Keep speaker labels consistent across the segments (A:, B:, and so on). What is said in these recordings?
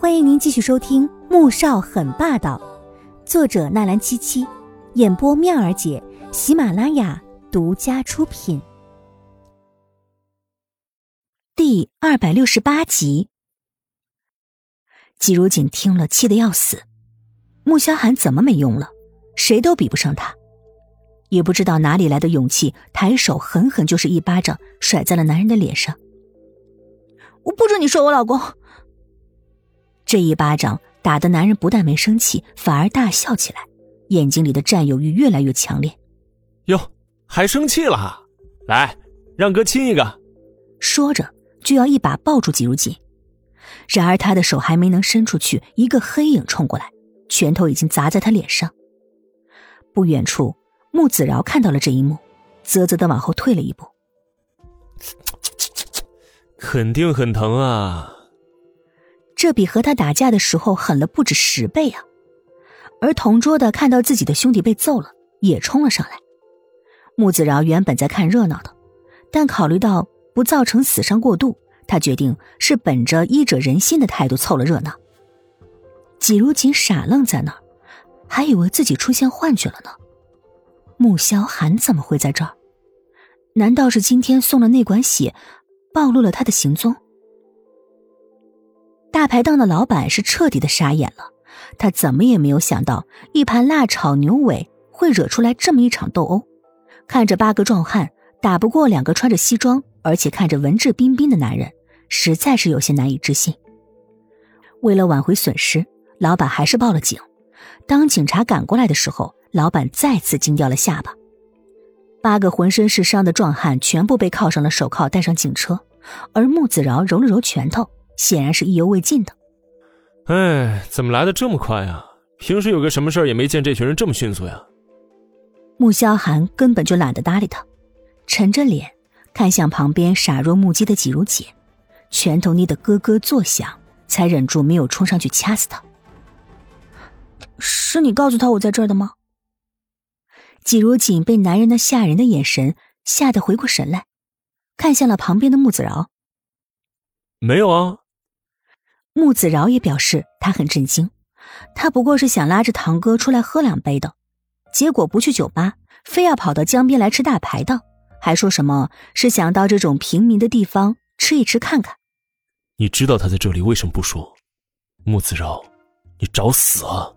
A: 欢迎您继续收听《穆少很霸道》，作者纳兰七七，演播妙儿姐，喜马拉雅独家出品。第二百六十八集，季如锦听了，气得要死。穆萧寒怎么没用了？谁都比不上他，也不知道哪里来的勇气，抬手狠狠就是一巴掌甩在了男人的脸上。我不准你说我老公！这一巴掌打的男人不但没生气，反而大笑起来，眼睛里的占有欲越来越强烈。
B: 哟，还生气了？来，让哥亲一个。
A: 说着就要一把抱住季如锦，然而他的手还没能伸出去，一个黑影冲过来，拳头已经砸在他脸上。不远处，穆子饶看到了这一幕，啧啧的往后退了一步。
B: 肯定很疼啊。
A: 这比和他打架的时候狠了不止十倍啊！而同桌的看到自己的兄弟被揍了，也冲了上来。穆子饶原本在看热闹的，但考虑到不造成死伤过度，他决定是本着医者仁心的态度凑了热闹。季如锦傻愣在那儿，还以为自己出现幻觉了呢。穆萧寒怎么会在这儿？难道是今天送了那管血，暴露了他的行踪？大排档的老板是彻底的傻眼了，他怎么也没有想到，一盘辣炒牛尾会惹出来这么一场斗殴。看着八个壮汉打不过两个穿着西装而且看着文质彬彬的男人，实在是有些难以置信。为了挽回损失，老板还是报了警。当警察赶过来的时候，老板再次惊掉了下巴。八个浑身是伤的壮汉全部被铐上了手铐，带上警车，而穆子饶揉了揉拳头。显然是意犹未尽的。
B: 哎，怎么来的这么快啊？平时有个什么事儿也没见这群人这么迅速呀。
A: 穆萧寒根本就懒得搭理他，沉着脸看向旁边傻若木鸡的季如锦，拳头捏得咯咯作响，才忍住没有冲上去掐死他。是你告诉他我在这儿的吗？季如锦被男人那吓人的眼神吓得回过神来，看向了旁边的穆子饶。
B: 没有啊。
A: 穆子饶也表示他很震惊，他不过是想拉着堂哥出来喝两杯的，结果不去酒吧，非要跑到江边来吃大排档，还说什么是想到这种平民的地方吃一吃看看。
B: 你知道他在这里为什么不说？穆子饶，你找死啊！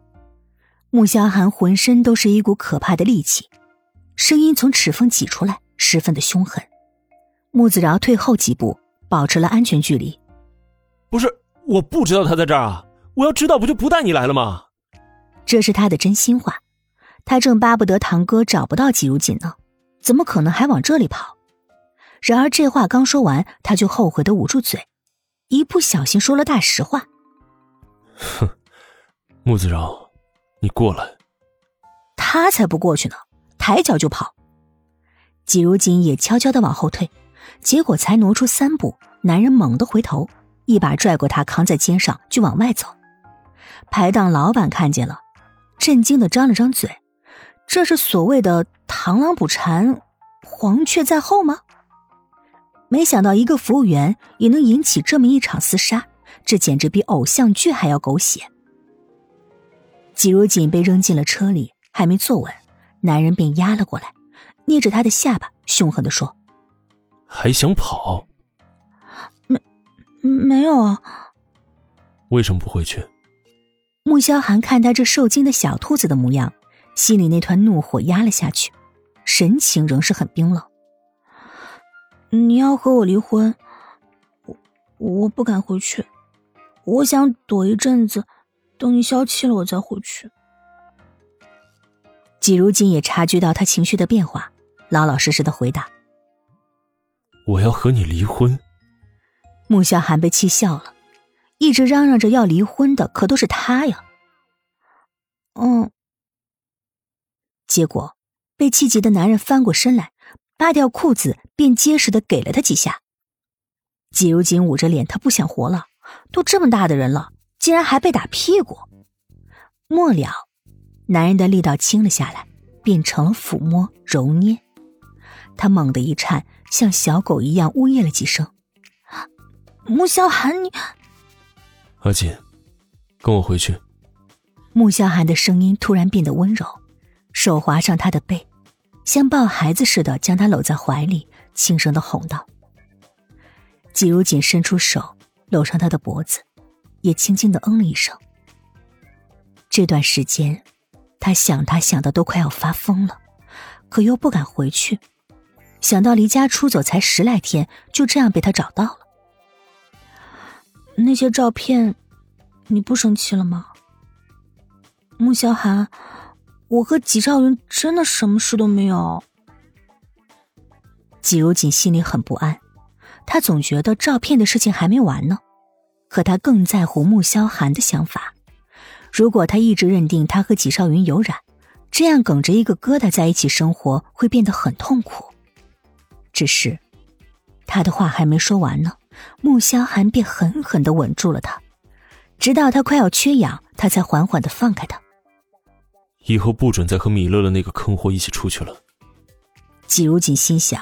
A: 穆萧寒浑身都是一股可怕的戾气，声音从齿缝挤出来，十分的凶狠。穆子饶退后几步，保持了安全距离。
B: 不是。我不知道他在这儿啊！我要知道，不就不带你来了吗？
A: 这是他的真心话。他正巴不得堂哥找不到季如锦呢，怎么可能还往这里跑？然而这话刚说完，他就后悔的捂住嘴，一不小心说了大实话。
B: 哼，穆子饶，你过来。
A: 他才不过去呢，抬脚就跑。季如锦也悄悄的往后退，结果才挪出三步，男人猛地回头。一把拽过他，扛在肩上就往外走。排档老板看见了，震惊的张了张嘴：“这是所谓的螳螂捕蝉，黄雀在后吗？”没想到一个服务员也能引起这么一场厮杀，这简直比偶像剧还要狗血。季如锦被扔进了车里，还没坐稳，男人便压了过来，捏着他的下巴，凶狠的说：“
B: 还想跑？”
A: 没有啊。
B: 为什么不回去？
A: 穆萧寒看他这受惊的小兔子的模样，心里那团怒火压了下去，神情仍是很冰冷。你要和我离婚，我我不敢回去，我想躲一阵子，等你消气了我再回去。季如锦也察觉到他情绪的变化，老老实实的回答：“
B: 我要和你离婚。”
A: 穆萧寒被气笑了，一直嚷嚷着要离婚的可都是他呀。嗯，结果被气急的男人翻过身来，扒掉裤子便结实的给了他几下。季如锦捂着脸，他不想活了，都这么大的人了，竟然还被打屁股。末了，男人的力道轻了下来，变成了抚摸揉捏。他猛地一颤，像小狗一样呜咽了几声。穆萧寒，你
B: 阿锦，跟我回去。
A: 穆萧寒的声音突然变得温柔，手滑上他的背，像抱孩子似的将他搂在怀里，轻声的哄道。季如锦伸出手搂上他的脖子，也轻轻的嗯了一声。这段时间，他想他想的都快要发疯了，可又不敢回去，想到离家出走才十来天，就这样被他找到了。那些照片，你不生气了吗？穆萧寒，我和纪少云真的什么事都没有。季如锦心里很不安，他总觉得照片的事情还没完呢，可他更在乎穆萧寒的想法。如果他一直认定他和纪少云有染，这样梗着一个疙瘩在一起生活会变得很痛苦。只是，他的话还没说完呢，穆萧寒便狠狠的吻住了他，直到他快要缺氧，他才缓缓的放开他。
B: 以后不准再和米乐乐那个坑货一起出去了。
A: 季如锦心想，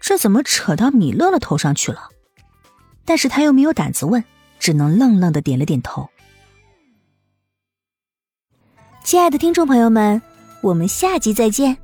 A: 这怎么扯到米乐乐头上去了？但是他又没有胆子问，只能愣愣的点了点头。亲爱的听众朋友们，我们下集再见。